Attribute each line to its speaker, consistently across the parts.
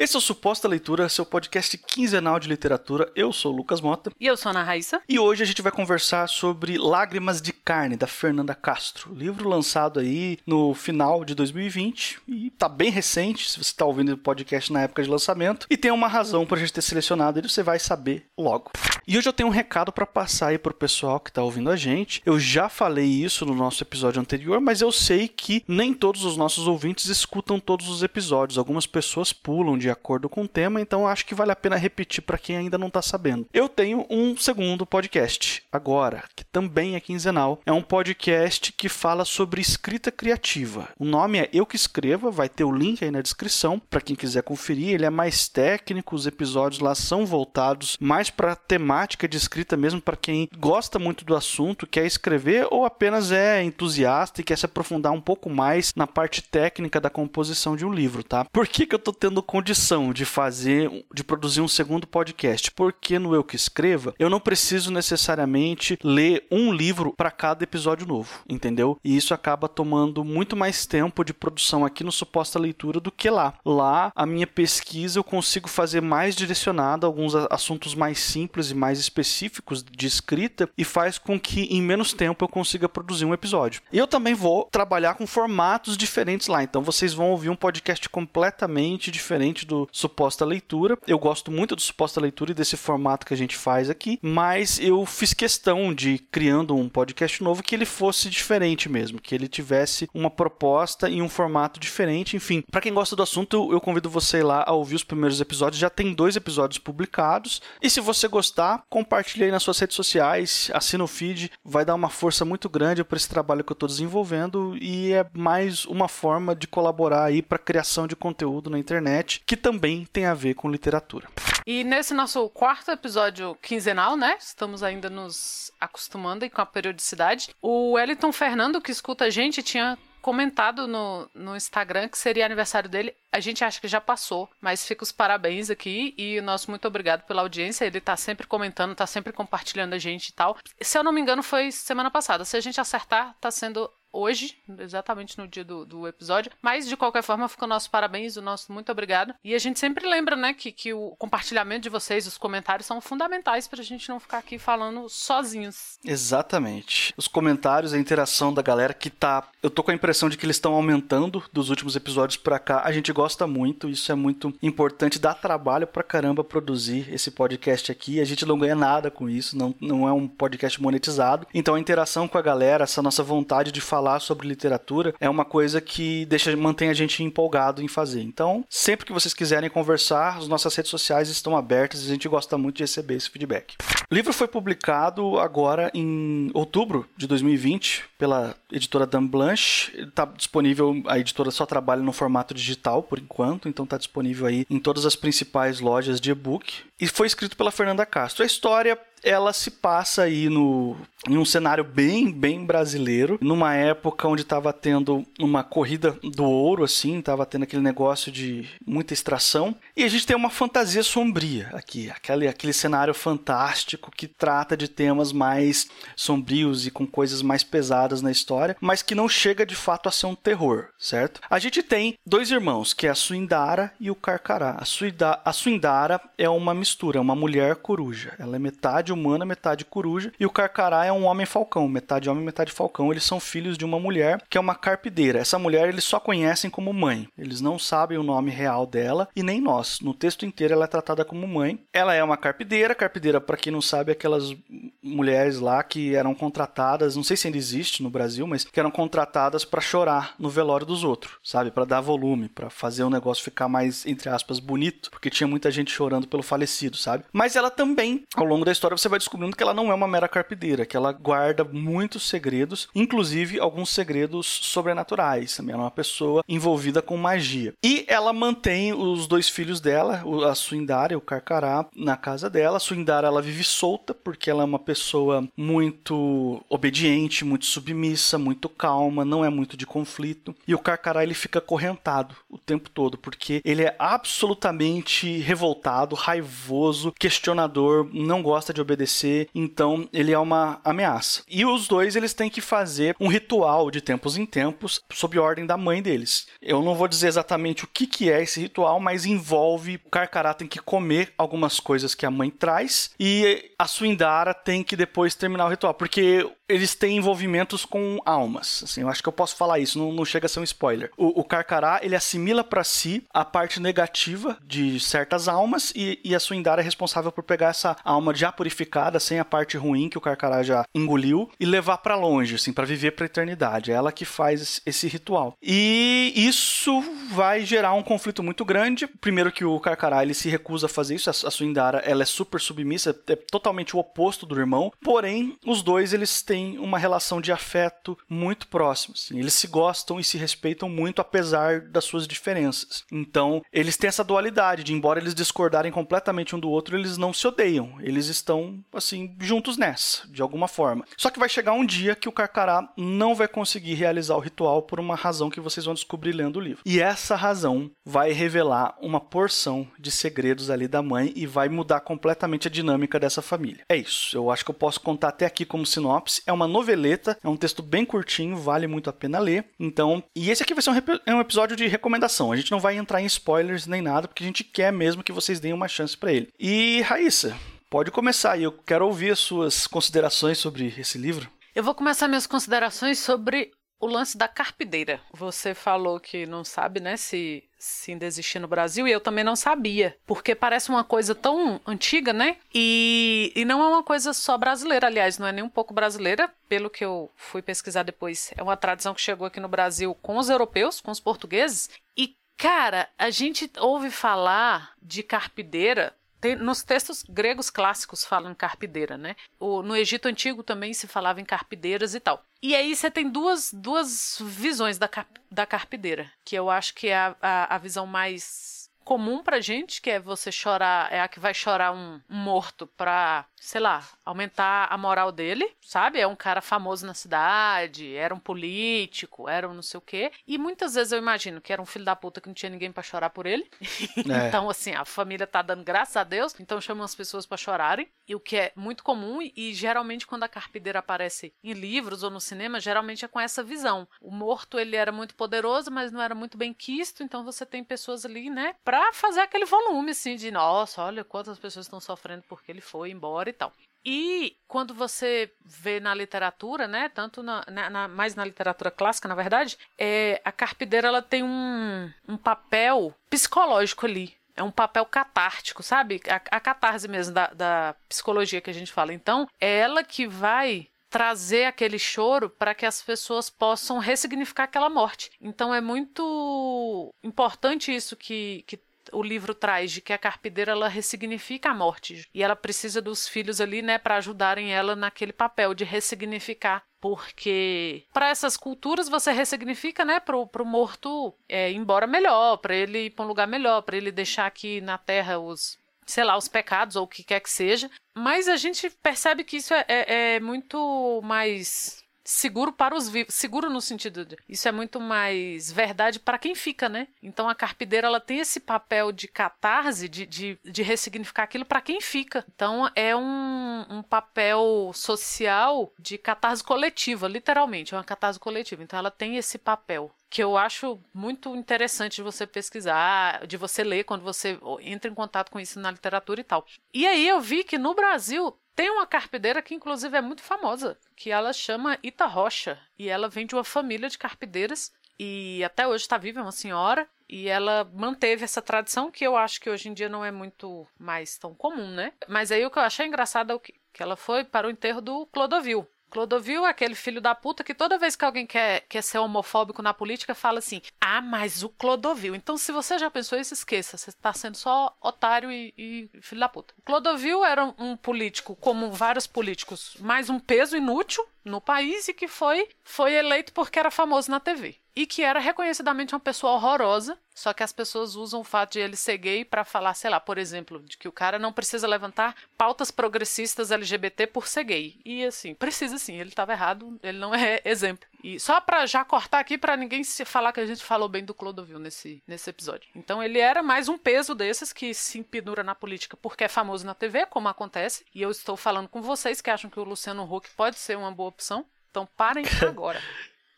Speaker 1: Esse é o Suposta Leitura, seu podcast quinzenal de literatura. Eu sou o Lucas Mota.
Speaker 2: E eu sou a Ana Raíssa.
Speaker 1: E hoje a gente vai conversar sobre Lágrimas de Carne, da Fernanda Castro. Livro lançado aí no final de 2020 e tá bem recente, se você está ouvindo o podcast na época de lançamento. E tem uma razão pra gente ter selecionado ele, você vai saber logo. E hoje eu tenho um recado para passar aí pro pessoal que tá ouvindo a gente. Eu já falei isso no nosso episódio anterior, mas eu sei que nem todos os nossos ouvintes escutam todos os episódios. Algumas pessoas pulam de de acordo com o tema, então acho que vale a pena repetir para quem ainda não está sabendo. Eu tenho um segundo podcast agora, que também é quinzenal. É um podcast que fala sobre escrita criativa. O nome é Eu que Escreva, vai ter o link aí na descrição para quem quiser conferir. Ele é mais técnico, os episódios lá são voltados mais para temática de escrita mesmo para quem gosta muito do assunto, quer escrever ou apenas é entusiasta e quer se aprofundar um pouco mais na parte técnica da composição de um livro, tá? Por que, que eu tô tendo condição de fazer, de produzir um segundo podcast, porque no Eu Que Escreva, eu não preciso necessariamente ler um livro para cada episódio novo, entendeu? E isso acaba tomando muito mais tempo de produção aqui no Suposta Leitura do que lá. Lá, a minha pesquisa eu consigo fazer mais direcionada alguns assuntos mais simples e mais específicos de escrita e faz com que em menos tempo eu consiga produzir um episódio. E eu também vou trabalhar com formatos diferentes lá, então vocês vão ouvir um podcast completamente diferente do Suposta Leitura. Eu gosto muito do Suposta Leitura e desse formato que a gente faz aqui, mas eu fiz questão de, criando um podcast novo, que ele fosse diferente mesmo, que ele tivesse uma proposta e um formato diferente. Enfim, para quem gosta do assunto, eu convido você lá a ouvir os primeiros episódios. Já tem dois episódios publicados. E se você gostar, compartilhe aí nas suas redes sociais, assina o feed, vai dar uma força muito grande para esse trabalho que eu estou desenvolvendo e é mais uma forma de colaborar aí para criação de conteúdo na internet, que também tem a ver com literatura.
Speaker 2: E nesse nosso quarto episódio quinzenal, né? Estamos ainda nos acostumando com a periodicidade. O Wellington Fernando, que escuta a gente, tinha comentado no, no Instagram que seria aniversário dele. A gente acha que já passou, mas fica os parabéns aqui e o nosso muito obrigado pela audiência. Ele tá sempre comentando, tá sempre compartilhando a gente e tal. Se eu não me engano, foi semana passada. Se a gente acertar, tá sendo hoje, exatamente no dia do, do, episódio. Mas, de qualquer forma, fica o nosso parabéns, o nosso muito obrigado. E a gente sempre lembra, né, que, que o compartilhamento de vocês, os comentários, são fundamentais pra gente não ficar aqui falando sozinhos.
Speaker 1: Exatamente. Os comentários, a interação da galera que tá. Eu tô com a impressão de que eles estão aumentando dos últimos episódios pra cá. A gente gosta muito, isso é muito importante. Dá trabalho pra caramba produzir esse podcast aqui. A gente não ganha nada com isso, não, não é um podcast monetizado. Então a interação com a galera, essa nossa vontade de falar falar sobre literatura é uma coisa que deixa mantém a gente empolgado em fazer. Então, sempre que vocês quiserem conversar, as nossas redes sociais estão abertas e a gente gosta muito de receber esse feedback. O livro foi publicado agora em outubro de 2020 pela editora Dan Blanche. Está disponível, a editora só trabalha no formato digital por enquanto, então está disponível aí em todas as principais lojas de e-book. E foi escrito pela Fernanda Castro. A história ela se passa aí no em um cenário bem, bem brasileiro, numa época onde estava tendo uma corrida do ouro, assim, estava tendo aquele negócio de muita extração, e a gente tem uma fantasia sombria aqui, aquele, aquele cenário fantástico que trata de temas mais sombrios e com coisas mais pesadas na história, mas que não chega de fato a ser um terror, certo? A gente tem dois irmãos, que é a Suindara e o Carcará. A, Suida, a Suindara é uma mistura, é uma mulher coruja, ela é metade humana, metade coruja, e o Carcará é um homem falcão, metade homem, metade falcão. Eles são filhos de uma mulher que é uma carpideira. Essa mulher eles só conhecem como mãe. Eles não sabem o nome real dela e nem nós. No texto inteiro ela é tratada como mãe. Ela é uma carpideira. Carpideira, para quem não sabe, é aquelas mulheres lá que eram contratadas, não sei se ainda existe no Brasil, mas que eram contratadas para chorar no velório dos outros, sabe? Para dar volume, para fazer o negócio ficar mais entre aspas bonito, porque tinha muita gente chorando pelo falecido, sabe? Mas ela também, ao longo da história, você vai descobrindo que ela não é uma mera carpideira, que ela guarda muitos segredos, inclusive alguns segredos sobrenaturais. Também é uma pessoa envolvida com magia. E ela mantém os dois filhos dela, a Suindara e o Carcará, na casa dela. A Suindara ela vive solta porque ela é uma pessoa muito obediente, muito submissa, muito calma, não é muito de conflito. E o Carcará ele fica correntado o tempo todo porque ele é absolutamente revoltado, raivoso questionador, não gosta de obedecer, então ele é uma ameaça. E os dois eles têm que fazer um ritual de tempos em tempos sob ordem da mãe deles. Eu não vou dizer exatamente o que, que é esse ritual, mas envolve o Carcará tem que comer algumas coisas que a mãe traz e a Suindara tem que depois terminar o ritual, porque eles têm envolvimentos com almas. Assim, eu acho que eu posso falar isso, não, não chega a ser um spoiler. O, o Carcará, ele assimila para si a parte negativa de certas almas e, e a Suindara é responsável por pegar essa alma já purificada, sem a parte ruim que o Carcará já engoliu, e levar para longe, assim, para viver pra eternidade. É ela que faz esse ritual. E isso vai gerar um conflito muito grande. Primeiro que o Carcará, ele se recusa a fazer isso, a, a Suindara, ela é super submissa, é totalmente o oposto do irmão. Porém, os dois, eles têm têm uma relação de afeto muito próxima. Assim. Eles se gostam e se respeitam muito, apesar das suas diferenças. Então, eles têm essa dualidade de, embora eles discordarem completamente um do outro, eles não se odeiam. Eles estão, assim, juntos nessa, de alguma forma. Só que vai chegar um dia que o Carcará não vai conseguir realizar o ritual por uma razão que vocês vão descobrir lendo o livro. E essa razão vai revelar uma porção de segredos ali da mãe e vai mudar completamente a dinâmica dessa família. É isso. Eu acho que eu posso contar até aqui como sinopse é uma noveleta, é um texto bem curtinho, vale muito a pena ler. Então, e esse aqui vai ser um, é um episódio de recomendação. A gente não vai entrar em spoilers nem nada, porque a gente quer mesmo que vocês deem uma chance para ele. E Raíssa, pode começar e eu quero ouvir as suas considerações sobre esse livro.
Speaker 2: Eu vou começar minhas considerações sobre o lance da carpideira. Você falou que não sabe, né, se, se ainda existia no Brasil, e eu também não sabia, porque parece uma coisa tão antiga, né? E, e não é uma coisa só brasileira, aliás, não é nem um pouco brasileira, pelo que eu fui pesquisar depois. É uma tradição que chegou aqui no Brasil com os europeus, com os portugueses, e Cara, a gente ouve falar de carpideira tem, nos textos gregos clássicos falam em carpideira, né? O, no Egito Antigo também se falava em carpideiras e tal. E aí você tem duas, duas visões da, da carpideira, que eu acho que é a, a, a visão mais comum pra gente, que é você chorar, é a que vai chorar um, um, morto pra, sei lá, aumentar a moral dele, sabe? É um cara famoso na cidade, era um político, era um não sei o quê. E muitas vezes eu imagino que era um filho da puta que não tinha ninguém para chorar por ele. É. então, assim, a família tá dando graças a Deus, então chamam as pessoas para chorarem. E o que é muito comum, e, e geralmente quando a carpideira aparece em livros ou no cinema, geralmente é com essa visão. O morto, ele era muito poderoso, mas não era muito bem quisto, então você tem pessoas ali, né, pra para fazer aquele volume, assim, de nossa, olha quantas pessoas estão sofrendo porque ele foi embora e tal. E quando você vê na literatura, né, tanto na, na, na mais na literatura clássica, na verdade, é, a carpideira ela tem um, um papel psicológico ali, é um papel catártico, sabe? A, a catarse mesmo da, da, psicologia que a gente fala. Então, é ela que vai trazer aquele choro para que as pessoas possam ressignificar aquela morte. Então, é muito importante isso que, que o livro traz de que a carpideira ela ressignifica a morte e ela precisa dos filhos ali, né, para ajudarem ela naquele papel de ressignificar porque para essas culturas você ressignifica, né, pro, pro morto é, ir embora melhor, para ele ir para um lugar melhor, para ele deixar aqui na terra os, sei lá, os pecados ou o que quer que seja. Mas a gente percebe que isso é, é, é muito mais seguro para os vivos. Seguro no sentido de isso é muito mais verdade para quem fica, né? Então a carpideira ela tem esse papel de catarse, de, de, de ressignificar aquilo para quem fica. Então é um, um papel social de catarse coletiva, literalmente, é uma catarse coletiva. Então ela tem esse papel que eu acho muito interessante de você pesquisar, de você ler quando você entra em contato com isso na literatura e tal. E aí eu vi que no Brasil tem uma carpideira que, inclusive, é muito famosa, que ela chama Ita Rocha. E ela vem de uma família de carpideiras. E até hoje está viva, é uma senhora. E ela manteve essa tradição que eu acho que hoje em dia não é muito mais tão comum, né? Mas aí o que eu achei engraçado é o que, que ela foi para o enterro do Clodovil, Clodovil é aquele filho da puta que toda vez que alguém quer, quer ser homofóbico na política fala assim: ah, mas o Clodovil. Então, se você já pensou isso, esqueça. Você está sendo só otário e, e, filho da puta. Clodovil era um, um político, como vários políticos, mais um peso inútil no país e que foi, foi eleito porque era famoso na TV e que era reconhecidamente uma pessoa horrorosa, só que as pessoas usam o fato de ele ser gay para falar, sei lá, por exemplo, de que o cara não precisa levantar pautas progressistas LGBT por ser gay. E assim, precisa sim, ele estava errado, ele não é exemplo. E só pra já cortar aqui para ninguém se falar que a gente falou bem do Clodovil nesse, nesse episódio. Então ele era mais um peso desses que se pendura na política porque é famoso na TV, como acontece. E eu estou falando com vocês que acham que o Luciano Huck pode ser uma boa opção. Então parem agora.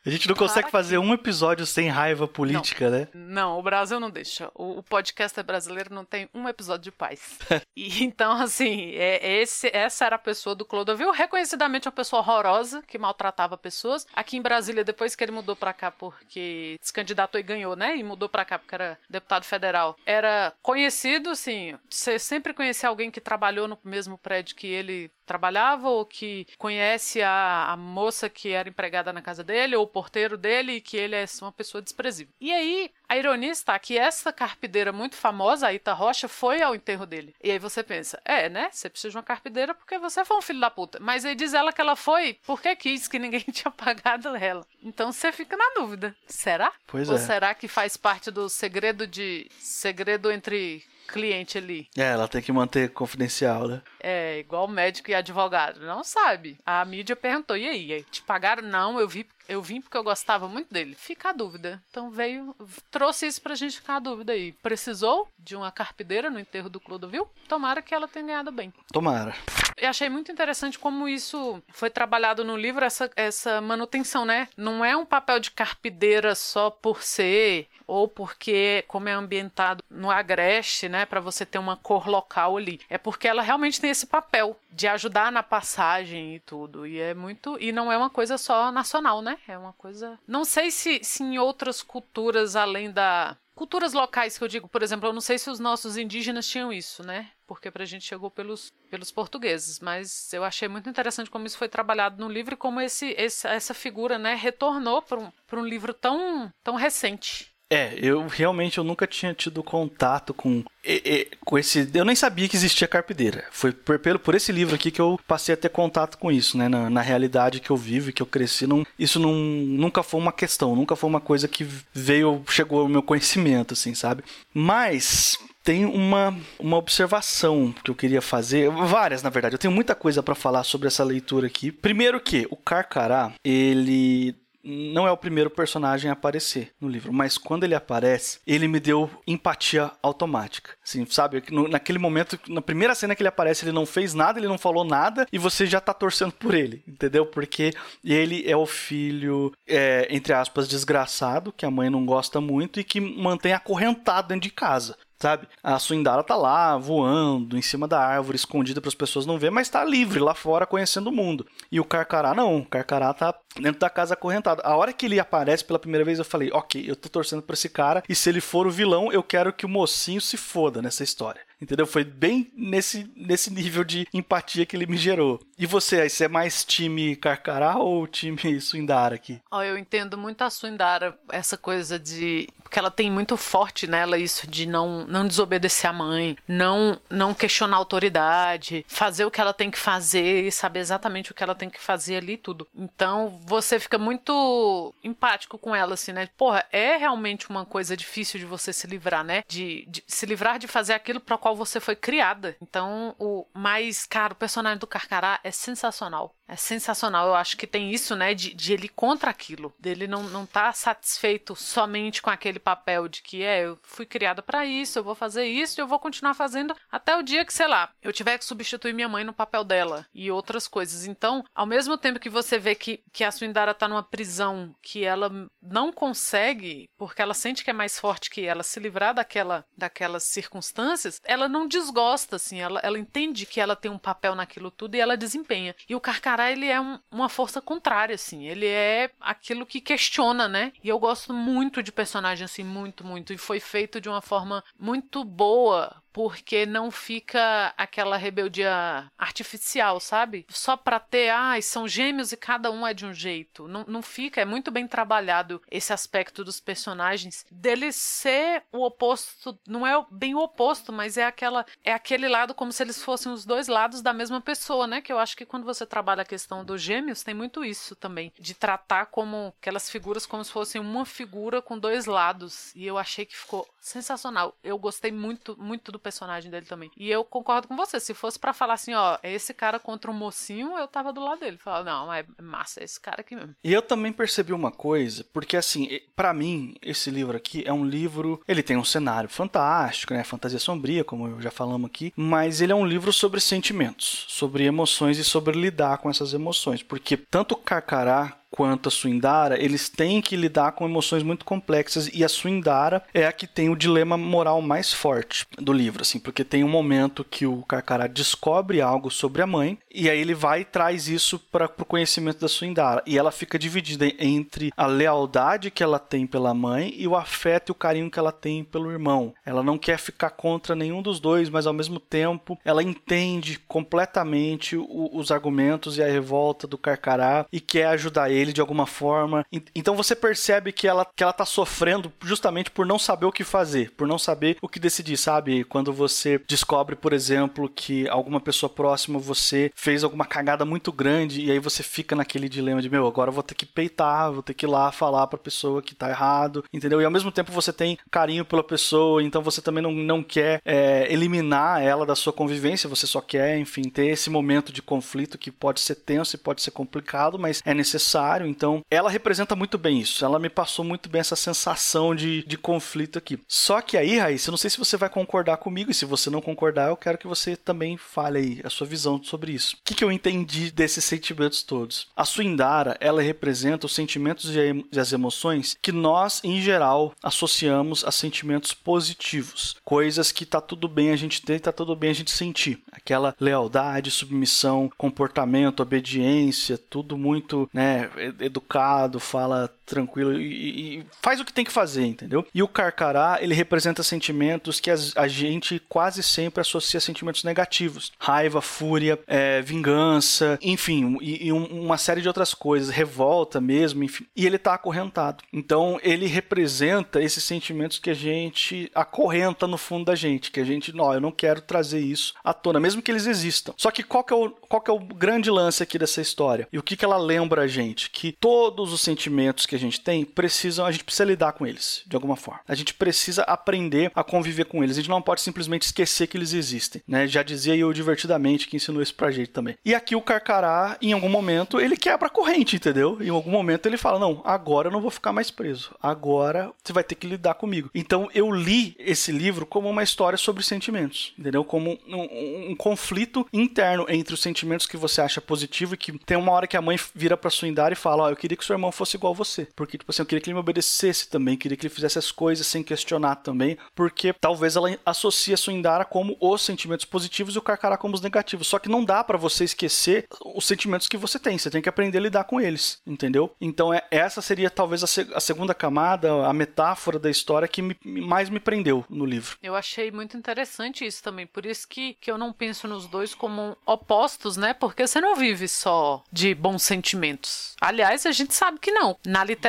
Speaker 1: A gente não consegue fazer um episódio sem raiva política,
Speaker 2: não,
Speaker 1: né?
Speaker 2: Não, o Brasil não deixa. O, o podcast brasileiro não tem um episódio de paz. e então, assim, é, esse, essa era a pessoa do Clodovil, reconhecidamente uma pessoa horrorosa, que maltratava pessoas. Aqui em Brasília, depois que ele mudou pra cá, porque se candidatou e ganhou, né? E mudou pra cá porque era deputado federal. Era conhecido, assim, você sempre conhecia alguém que trabalhou no mesmo prédio que ele trabalhava ou que conhece a, a moça que era empregada na casa dele ou o porteiro dele e que ele é uma pessoa desprezível. E aí, a ironia está que essa carpideira muito famosa, a Ita Rocha, foi ao enterro dele. E aí você pensa, é, né? Você precisa de uma carpideira porque você foi um filho da puta. Mas aí diz ela que ela foi porque quis, que ninguém tinha pagado ela. Então você fica na dúvida. Será?
Speaker 1: Pois
Speaker 2: Ou
Speaker 1: é.
Speaker 2: será que faz parte do segredo de. segredo entre cliente ali.
Speaker 1: É, ela tem que manter confidencial, né?
Speaker 2: É, igual médico e advogado. Não sabe. A mídia perguntou: e aí? Te pagaram? Não, eu vi. Eu vim porque eu gostava muito dele. Fica a dúvida. Então veio, trouxe isso pra gente ficar a dúvida aí. Precisou de uma carpideira no enterro do Clodovil? Tomara que ela tenha ganhado bem.
Speaker 1: Tomara.
Speaker 2: Eu achei muito interessante como isso foi trabalhado no livro, essa, essa manutenção, né? Não é um papel de carpideira só por ser, ou porque, como é ambientado no agreste, né? Para você ter uma cor local ali. É porque ela realmente tem esse papel de ajudar na passagem e tudo. E é muito. E não é uma coisa só nacional, né? É uma coisa. Não sei se, se em outras culturas, além da. Culturas locais que eu digo, por exemplo, eu não sei se os nossos indígenas tinham isso, né? Porque pra gente chegou pelos, pelos portugueses. Mas eu achei muito interessante como isso foi trabalhado no livro e como esse, esse essa figura, né, retornou para um, um livro tão, tão recente.
Speaker 1: É, eu realmente eu nunca tinha tido contato com, e, e, com esse. Eu nem sabia que existia carpideira. Foi por, pelo, por esse livro aqui que eu passei a ter contato com isso, né? Na, na realidade que eu vivo e que eu cresci, não, isso não, nunca foi uma questão, nunca foi uma coisa que veio, chegou ao meu conhecimento, assim, sabe? Mas tem uma, uma observação que eu queria fazer, várias na verdade. Eu tenho muita coisa para falar sobre essa leitura aqui. Primeiro que o Carcará, ele não é o primeiro personagem a aparecer no livro, mas quando ele aparece, ele me deu empatia automática. Assim, sabe? No, naquele momento, na primeira cena que ele aparece, ele não fez nada, ele não falou nada e você já tá torcendo por ele, entendeu? Porque ele é o filho, é, entre aspas, desgraçado, que a mãe não gosta muito e que mantém acorrentado dentro de casa sabe? A Suindara tá lá voando em cima da árvore, escondida para as pessoas não verem, mas tá livre lá fora conhecendo o mundo. E o Carcará não, o Carcará tá dentro da casa acorrentado. A hora que ele aparece pela primeira vez, eu falei: "OK, eu tô torcendo para esse cara e se ele for o vilão, eu quero que o mocinho se foda nessa história". Entendeu? Foi bem nesse, nesse nível de empatia que ele me gerou. E você, aí, você é mais time Carcará ou time Suindara aqui?
Speaker 2: Oh, eu entendo muito a Suindara, essa coisa de. Porque ela tem muito forte nela isso de não, não desobedecer a mãe, não, não questionar a autoridade, fazer o que ela tem que fazer e saber exatamente o que ela tem que fazer ali tudo. Então você fica muito empático com ela, assim, né? Porra, é realmente uma coisa difícil de você se livrar, né? De, de se livrar de fazer aquilo para qual você foi criada. Então, o mais, cara, o personagem do Carcará é sensacional. É sensacional. Eu acho que tem isso, né? De, de ele contra aquilo. Dele não, não tá satisfeito somente com aquele papel de que é, eu fui criada para isso, eu vou fazer isso e eu vou continuar fazendo até o dia que, sei lá, eu tiver que substituir minha mãe no papel dela e outras coisas. Então, ao mesmo tempo que você vê que, que a Suindara tá numa prisão que ela não consegue, porque ela sente que é mais forte que ela, se livrar daquela, daquelas circunstâncias, ela não desgosta, assim, ela, ela entende que ela tem um papel naquilo tudo e ela desempenha. E o Carcará, ele é um, uma força contrária, assim, ele é aquilo que questiona, né? E eu gosto muito de personagem assim, muito, muito. E foi feito de uma forma muito boa porque não fica aquela rebeldia artificial, sabe? Só pra ter, ah, são gêmeos e cada um é de um jeito. Não, não fica, é muito bem trabalhado esse aspecto dos personagens, deles ser o oposto, não é bem o oposto, mas é aquela é aquele lado como se eles fossem os dois lados da mesma pessoa, né? Que eu acho que quando você trabalha a questão dos gêmeos, tem muito isso também, de tratar como aquelas figuras como se fossem uma figura com dois lados. E eu achei que ficou sensacional. Eu gostei muito, muito do personagem dele também. E eu concordo com você. Se fosse para falar assim, ó, esse cara contra um mocinho, eu tava do lado dele. Falava, não, é massa, é esse cara aqui mesmo.
Speaker 1: E eu também percebi uma coisa, porque assim, para mim, esse livro aqui é um livro. Ele tem um cenário fantástico, né? Fantasia sombria, como já falamos aqui. Mas ele é um livro sobre sentimentos, sobre emoções e sobre lidar com essas emoções. Porque tanto Carcará quanto a Suindara, eles têm que lidar com emoções muito complexas e a Suindara é a que tem o dilema moral mais forte do livro, assim, porque tem um momento que o Carcará descobre algo sobre a mãe e aí ele vai e traz isso para o conhecimento da Suindara e ela fica dividida entre a lealdade que ela tem pela mãe e o afeto e o carinho que ela tem pelo irmão. Ela não quer ficar contra nenhum dos dois, mas ao mesmo tempo ela entende completamente o, os argumentos e a revolta do Carcará e quer ajudar ele ele de alguma forma. Então você percebe que ela, que ela tá sofrendo justamente por não saber o que fazer, por não saber o que decidir, sabe? Quando você descobre, por exemplo, que alguma pessoa próxima você fez alguma cagada muito grande e aí você fica naquele dilema de, meu, agora eu vou ter que peitar, vou ter que ir lá falar pra pessoa que tá errado, entendeu? E ao mesmo tempo você tem carinho pela pessoa, então você também não, não quer é, eliminar ela da sua convivência, você só quer, enfim, ter esse momento de conflito que pode ser tenso e pode ser complicado, mas é necessário então ela representa muito bem isso. Ela me passou muito bem essa sensação de, de conflito aqui. Só que aí, Raíssa, eu não sei se você vai concordar comigo, e se você não concordar, eu quero que você também fale aí a sua visão sobre isso. O que, que eu entendi desses sentimentos todos? A Suindara, ela representa os sentimentos e as emoções que nós, em geral, associamos a sentimentos positivos. Coisas que tá tudo bem a gente ter, tá tudo bem a gente sentir. Aquela lealdade, submissão, comportamento, obediência, tudo muito, né, educado, fala tranquilo e, e, faz o que tem que fazer, entendeu? E o Carcará, ele representa sentimentos que a gente quase sempre associa a sentimentos negativos. Raiva, fúria, é, vingança, enfim, e, e, uma série de outras coisas, revolta mesmo, enfim. E ele tá acorrentado. Então, ele representa esses sentimentos que a gente acorrenta no fundo da gente, que a gente, não, eu não quero trazer isso à tona, mesmo que eles existam. Só que qual que é o, qual que é o grande lance aqui dessa história? E o que que ela lembra a gente? Que todos os sentimentos que a gente tem precisam, a gente precisa lidar com eles de alguma forma. A gente precisa aprender a conviver com eles. A gente não pode simplesmente esquecer que eles existem, né? Já dizia eu divertidamente que ensinou isso pra gente também. E aqui o Carcará, em algum momento, ele quebra a corrente, entendeu? Em algum momento ele fala: "Não, agora eu não vou ficar mais preso. Agora você vai ter que lidar comigo". Então eu li esse livro como uma história sobre sentimentos, entendeu? Como um, um, um conflito interno entre os sentimentos que você acha positivo e que tem uma hora que a mãe vira para sua e fala: "Ó, oh, eu queria que seu irmão fosse igual a você". Porque, tipo assim, eu queria que ele me obedecesse também, queria que ele fizesse as coisas sem questionar também, porque talvez ela associe a Suindara como os sentimentos positivos e o Carcará como os negativos. Só que não dá para você esquecer os sentimentos que você tem, você tem que aprender a lidar com eles, entendeu? Então, é, essa seria talvez a, a segunda camada, a metáfora da história que me, mais me prendeu no livro.
Speaker 2: Eu achei muito interessante isso também, por isso que, que eu não penso nos dois como opostos, né? Porque você não vive só de bons sentimentos. Aliás, a gente sabe que não. Na literatura,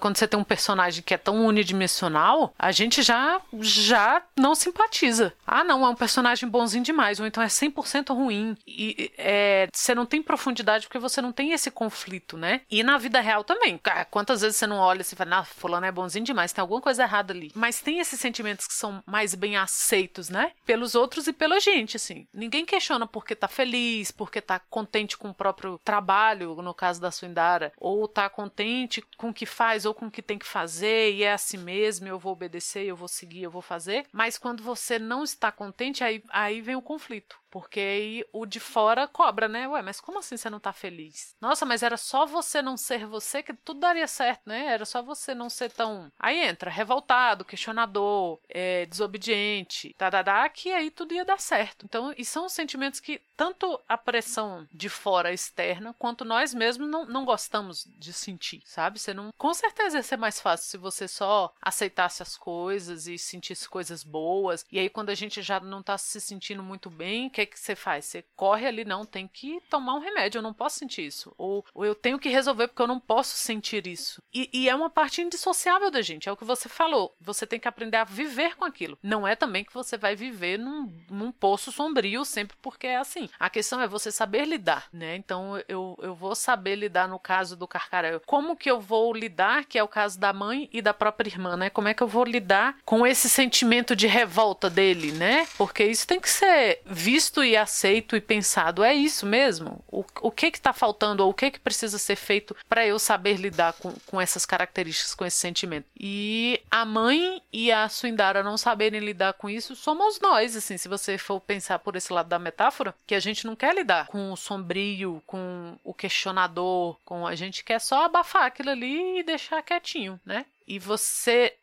Speaker 2: quando você tem um personagem que é tão unidimensional, a gente já já não simpatiza. Ah, não, é um personagem bonzinho demais, ou então é 100% ruim. E é, você não tem profundidade porque você não tem esse conflito, né? E na vida real também. Quantas vezes você não olha e fala, ah, fulano é bonzinho demais, tem alguma coisa errada ali. Mas tem esses sentimentos que são mais bem aceitos, né? Pelos outros e pela gente, assim. Ninguém questiona porque tá feliz, porque tá contente com o próprio trabalho, no caso da Suindara, ou tá contente com o que faz ou com o que tem que fazer e é assim mesmo, eu vou obedecer, eu vou seguir, eu vou fazer. Mas quando você não está contente, aí, aí vem o conflito. Porque aí o de fora cobra, né? Ué, mas como assim você não tá feliz? Nossa, mas era só você não ser você que tudo daria certo, né? Era só você não ser tão. Aí entra revoltado, questionador, é, desobediente, tadadá, que aí tudo ia dar certo. Então, e são sentimentos que tanto a pressão de fora externa, quanto nós mesmos não, não gostamos de sentir, sabe? Você não. Com certeza ia ser mais fácil se você só aceitasse as coisas e sentisse coisas boas. E aí, quando a gente já não tá se sentindo muito bem, que que você faz? Você corre ali, não, tem que tomar um remédio, eu não posso sentir isso. Ou, ou eu tenho que resolver porque eu não posso sentir isso. E, e, é uma parte indissociável da gente, é o que você falou. Você tem que aprender a viver com aquilo. Não é também que você vai viver num, num poço sombrio sempre porque é assim. A questão é você saber lidar, né? Então eu, eu vou saber lidar no caso do Carcarel. Como que eu vou lidar, que é o caso da mãe e da própria irmã, né? Como é que eu vou lidar com esse sentimento de revolta dele, né? Porque isso tem que ser visto e aceito e pensado. É isso mesmo? O, o que que tá faltando ou o que que precisa ser feito para eu saber lidar com, com essas características, com esse sentimento? E a mãe e a Suindara não saberem lidar com isso, somos nós, assim, se você for pensar por esse lado da metáfora, que a gente não quer lidar com o sombrio, com o questionador, com a gente quer só abafar aquilo ali e deixar quietinho, né? E você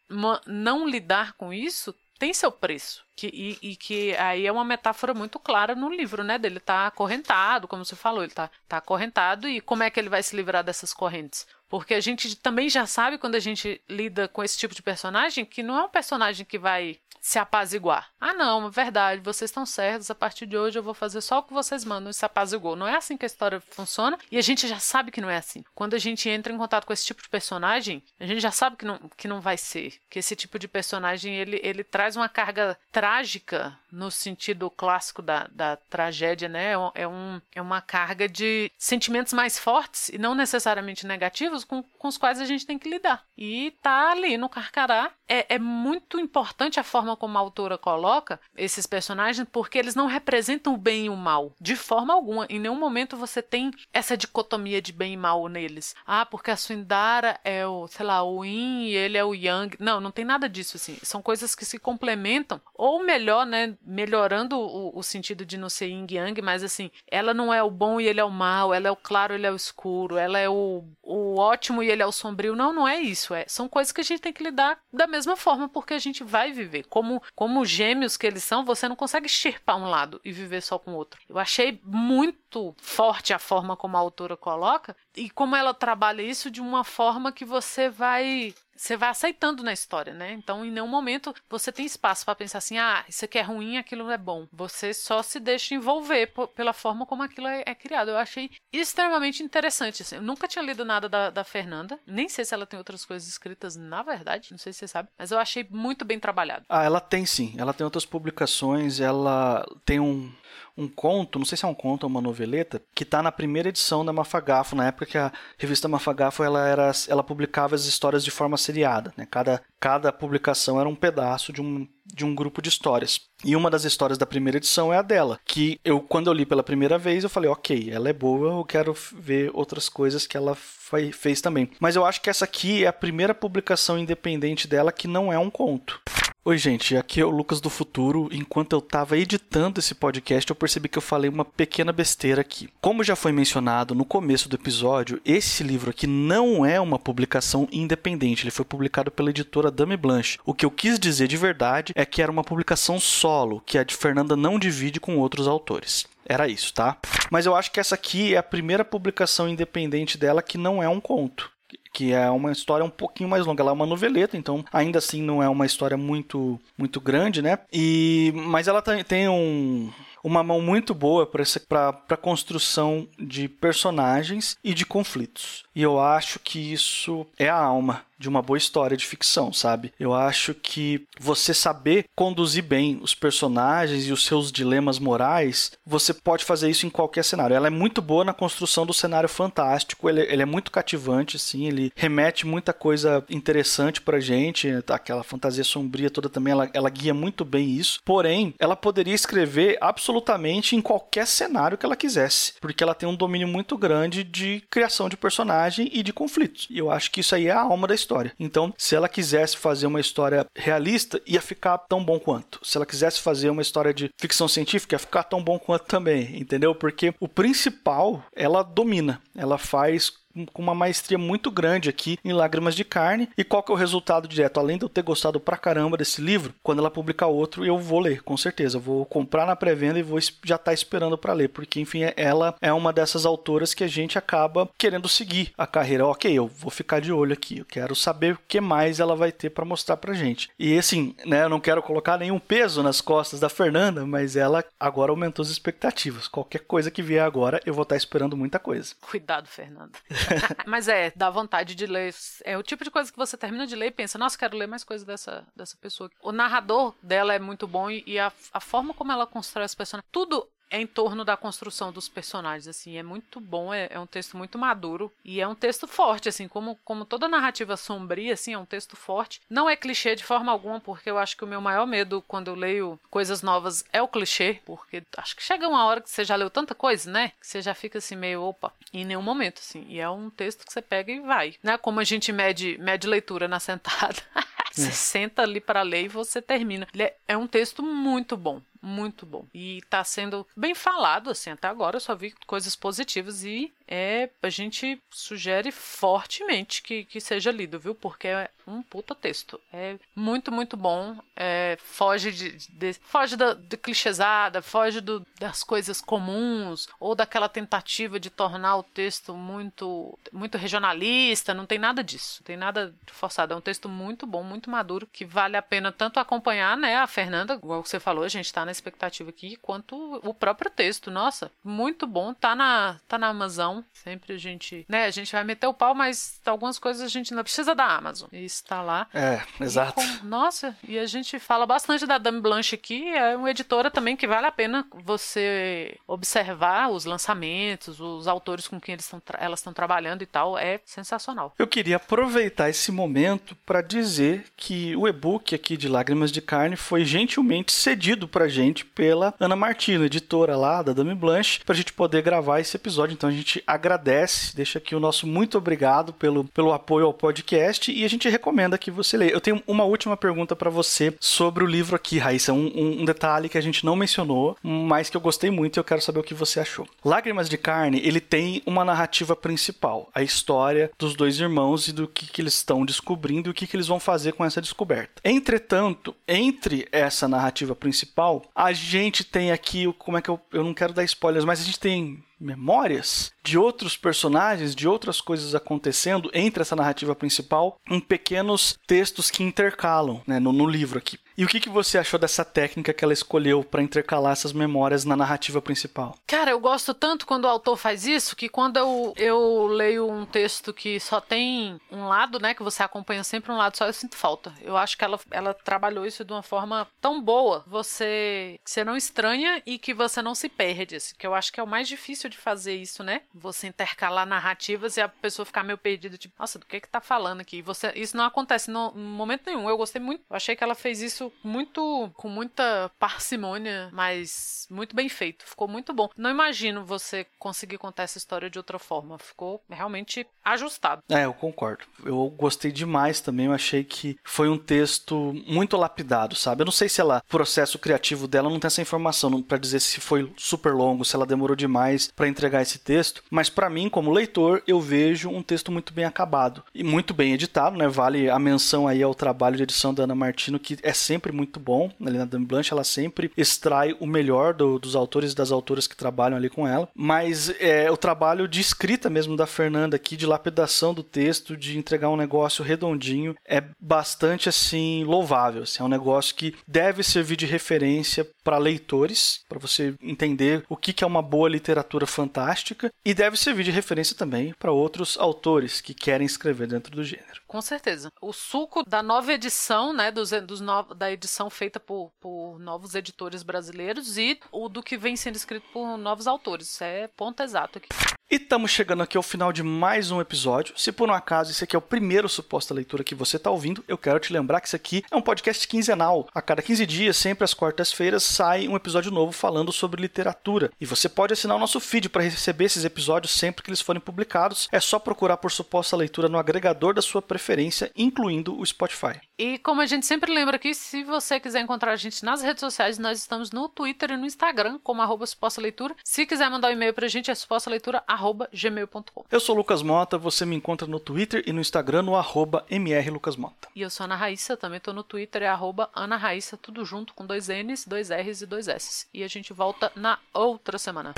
Speaker 2: não lidar com isso tem seu preço. Que, e, e, que aí é uma metáfora muito clara no livro, né? Dele tá acorrentado, como você falou, ele tá, tá acorrentado e como é que ele vai se livrar dessas correntes? Porque a gente também já sabe quando a gente lida com esse tipo de personagem que não é um personagem que vai se apaziguar. Ah, não, é verdade, vocês estão certos, a partir de hoje eu vou fazer só o que vocês mandam e se apazigou. Não é assim que a história funciona e a gente já sabe que não é assim. Quando a gente entra em contato com esse tipo de personagem, a gente já sabe que não, que não vai ser. Que esse tipo de personagem ele, ele traz uma carga trágica no sentido clássico da, da tragédia, né? É, é, um, é uma carga de sentimentos mais fortes e não necessariamente negativos com, com os quais a gente tem que lidar. E tá ali no Carcará. É, é muito importante a forma como a autora coloca esses personagens, porque eles não representam o bem e o mal, de forma alguma. Em nenhum momento você tem essa dicotomia de bem e mal neles. Ah, porque a Suindara é o, sei lá, o Yin e ele é o Yang. Não, não tem nada disso, assim. São coisas que se complementam, ou melhor, né, melhorando o, o sentido de não ser Yin Yang, mas assim, ela não é o bom e ele é o mal, ela é o claro e ele é o escuro, ela é o, o ótimo e ele é o sombrio. Não, não é isso. É, são coisas que a gente tem que lidar da mesma forma, porque a gente vai viver. Como como, gêmeos que eles são, você não consegue extirpar um lado e viver só com o outro. Eu achei muito forte a forma como a autora coloca e como ela trabalha isso de uma forma que você vai você vai aceitando na história, né? Então, em nenhum momento você tem espaço para pensar assim, ah, isso aqui é ruim, aquilo é bom. Você só se deixa envolver pela forma como aquilo é, é, criado. Eu achei extremamente interessante. Assim. Eu nunca tinha lido nada da, da, Fernanda, nem sei se ela tem outras coisas escritas, na verdade, não sei se você sabe, mas eu achei muito bem trabalhado.
Speaker 1: Ah, ela tem sim. Ela tem outras publicações, ela tem um um conto, não sei se é um conto ou uma noveleta, que está na primeira edição da Mafagafo, na época que a revista Mafagafo ela, era, ela publicava as histórias de forma seriada. Né? Cada, cada publicação era um pedaço de um, de um grupo de histórias. E uma das histórias da primeira edição é a dela, que eu quando eu li pela primeira vez eu falei, ok, ela é boa, eu quero ver outras coisas que ela fez também. Mas eu acho que essa aqui é a primeira publicação independente dela que não é um conto. Oi, gente, aqui é o Lucas do Futuro. Enquanto eu estava editando esse podcast, eu percebi que eu falei uma pequena besteira aqui. Como já foi mencionado no começo do episódio, esse livro aqui não é uma publicação independente, ele foi publicado pela editora Dame Blanche. O que eu quis dizer de verdade é que era uma publicação solo, que a de Fernanda não divide com outros autores. Era isso, tá? Mas eu acho que essa aqui é a primeira publicação independente dela que não é um conto que é uma história um pouquinho mais longa. Ela é uma noveleta, então ainda assim não é uma história muito muito grande, né? E mas ela tem um uma mão muito boa para construção de personagens e de conflitos. E eu acho que isso é a alma de uma boa história de ficção, sabe? Eu acho que você saber conduzir bem os personagens e os seus dilemas morais, você pode fazer isso em qualquer cenário. Ela é muito boa na construção do cenário fantástico, ele, ele é muito cativante, assim, ele remete muita coisa interessante pra gente, aquela fantasia sombria toda também, ela, ela guia muito bem isso. Porém, ela poderia escrever absolutamente em qualquer cenário que ela quisesse, porque ela tem um domínio muito grande de criação de personagem e de conflitos. E eu acho que isso aí é a alma da história história. Então, se ela quisesse fazer uma história realista, ia ficar tão bom quanto. Se ela quisesse fazer uma história de ficção científica, ia ficar tão bom quanto também, entendeu? Porque o principal, ela domina, ela faz com uma maestria muito grande aqui em Lágrimas de Carne. E qual que é o resultado direto? Além de eu ter gostado pra caramba desse livro, quando ela publicar outro, eu vou ler, com certeza. Vou comprar na pré-venda e vou já estar tá esperando para ler, porque enfim, ela é uma dessas autoras que a gente acaba querendo seguir a carreira. Ok, eu vou ficar de olho aqui, eu quero saber o que mais ela vai ter para mostrar pra gente. E assim, né, eu não quero colocar nenhum peso nas costas da Fernanda, mas ela agora aumentou as expectativas. Qualquer coisa que vier agora, eu vou estar tá esperando muita coisa.
Speaker 2: Cuidado, Fernanda. mas é, dá vontade de ler. É o tipo de coisa que você termina de ler e pensa, nossa, quero ler mais coisa dessa, dessa pessoa. O narrador dela é muito bom e a, a forma como ela constrói as personagens, tudo é em torno da construção dos personagens, assim, é muito bom, é, é, um texto muito maduro e é um texto forte, assim, como, como toda narrativa sombria, assim, é um texto forte. Não é clichê de forma alguma, porque eu acho que o meu maior medo quando eu leio coisas novas é o clichê, porque acho que chega uma hora que você já leu tanta coisa, né, que você já fica assim meio, opa, em nenhum momento, assim, e é um texto que você pega e vai, né, como a gente mede, mede leitura na sentada. Você é. senta ali para ler e você termina. É, é um texto muito bom, muito bom. E está sendo bem falado, assim, até agora eu só vi coisas positivas e é, a gente sugere fortemente que, que seja lido, viu? Porque é um puta texto. É muito, muito bom. É, foge de, de, foge da, de clichêsada, foge do, das coisas comuns, ou daquela tentativa de tornar o texto muito, muito regionalista. Não tem nada disso. Tem nada forçado. É um texto muito bom, muito maduro, que vale a pena tanto acompanhar, né? A Fernanda, igual você falou, a gente tá na expectativa aqui, quanto o próprio texto. Nossa, muito bom. Tá na, tá na Amazon. Sempre a gente, né? A gente vai meter o pau, mas algumas coisas a gente não precisa da Amazon. E está lá.
Speaker 1: É, exato.
Speaker 2: Com, nossa, e a gente fala bastante da Dame Blanche aqui. É uma editora também que vale a pena você observar os lançamentos, os autores com quem eles tão, elas estão trabalhando e tal. É sensacional.
Speaker 1: Eu queria aproveitar esse momento para dizer que o e-book aqui de Lágrimas de Carne foi gentilmente cedido pra gente pela Ana Martino, editora lá da Dame Blanche, pra gente poder gravar esse episódio. Então a gente agradece, deixa aqui o nosso muito obrigado pelo, pelo apoio ao podcast e a gente recomenda que você leia. Eu tenho uma última pergunta para você sobre o livro aqui, Raíssa. Um, um, um, detalhe que a gente não mencionou, mas que eu gostei muito e eu quero saber o que você achou. Lágrimas de Carne, ele tem uma narrativa principal, a história dos dois irmãos e do que, que eles estão descobrindo e o que, que eles vão fazer com essa descoberta. Entretanto, entre essa narrativa principal, a gente tem aqui, como é que eu, eu não quero dar spoilers, mas a gente tem memórias de outros personagens, de outras coisas acontecendo entre essa narrativa principal, em pequenos textos que intercalam né, no, no livro aqui. E o que, que você achou dessa técnica que ela escolheu para intercalar essas memórias na narrativa principal?
Speaker 2: Cara, eu gosto tanto quando o autor faz isso que quando eu, eu leio um texto que só tem um lado, né, que você acompanha sempre um lado só, eu sinto falta. Eu acho que ela, ela trabalhou isso de uma forma tão boa, você você não estranha e que você não se perde, assim, que eu acho que é o mais difícil de fazer isso, né? Você intercalar narrativas e a pessoa ficar meio perdida, tipo, nossa, do que que tá falando aqui? Você, isso não acontece no, no momento nenhum. Eu gostei muito. Eu achei que ela fez isso muito com muita parcimônia, mas muito bem feito. Ficou muito bom. Não imagino você conseguir contar essa história de outra forma. Ficou realmente ajustado.
Speaker 1: É, eu concordo. Eu gostei demais também. Eu achei que foi um texto muito lapidado, sabe? Eu não sei se ela, o processo criativo dela não tem essa informação para dizer se foi super longo, se ela demorou demais para entregar esse texto, mas para mim, como leitor, eu vejo um texto muito bem acabado e muito bem editado, né? Vale a menção aí ao trabalho de edição da Ana Martino, que é sempre muito bom. A Helena Dame Blanche, ela sempre extrai o melhor do, dos autores e das autoras que trabalham ali com ela. Mas é, o trabalho de escrita mesmo da Fernanda aqui, de lapidação do texto, de entregar um negócio redondinho, é bastante assim louvável. Assim, é um negócio que deve servir de referência para leitores, para você entender o que, que é uma boa literatura fantástica, e deve servir de referência também para outros autores que querem escrever dentro do gênero.
Speaker 2: Com certeza. O suco da nova edição, né, dos, dos no, da edição feita por, por novos editores brasileiros e o do que vem sendo escrito por novos autores. Isso é ponto exato aqui.
Speaker 1: E estamos chegando aqui ao final de mais um episódio. Se por um acaso esse aqui é o primeiro suposta leitura que você está ouvindo, eu quero te lembrar que isso aqui é um podcast quinzenal. A cada 15 dias, sempre às quartas-feiras, sai um episódio novo falando sobre literatura. E você pode assinar o nosso feed para receber esses episódios sempre que eles forem publicados. É só procurar por suposta leitura no agregador da sua preferência, incluindo o Spotify.
Speaker 2: E como a gente sempre lembra aqui, se você quiser encontrar a gente nas redes sociais, nós estamos no Twitter e no Instagram, como arroba suposta leitura. Se quiser mandar um e-mail para a gente, é suposta leitura mrlucasmota.gmail.com.
Speaker 1: Eu sou o Lucas Mota, você me encontra no Twitter e no Instagram no arroba mrlucasmota.
Speaker 2: E eu sou a Ana Raíssa, também tô no Twitter, é arroba Ana Raíssa, tudo junto com dois N's, dois R's e dois S's. E a gente volta na outra semana.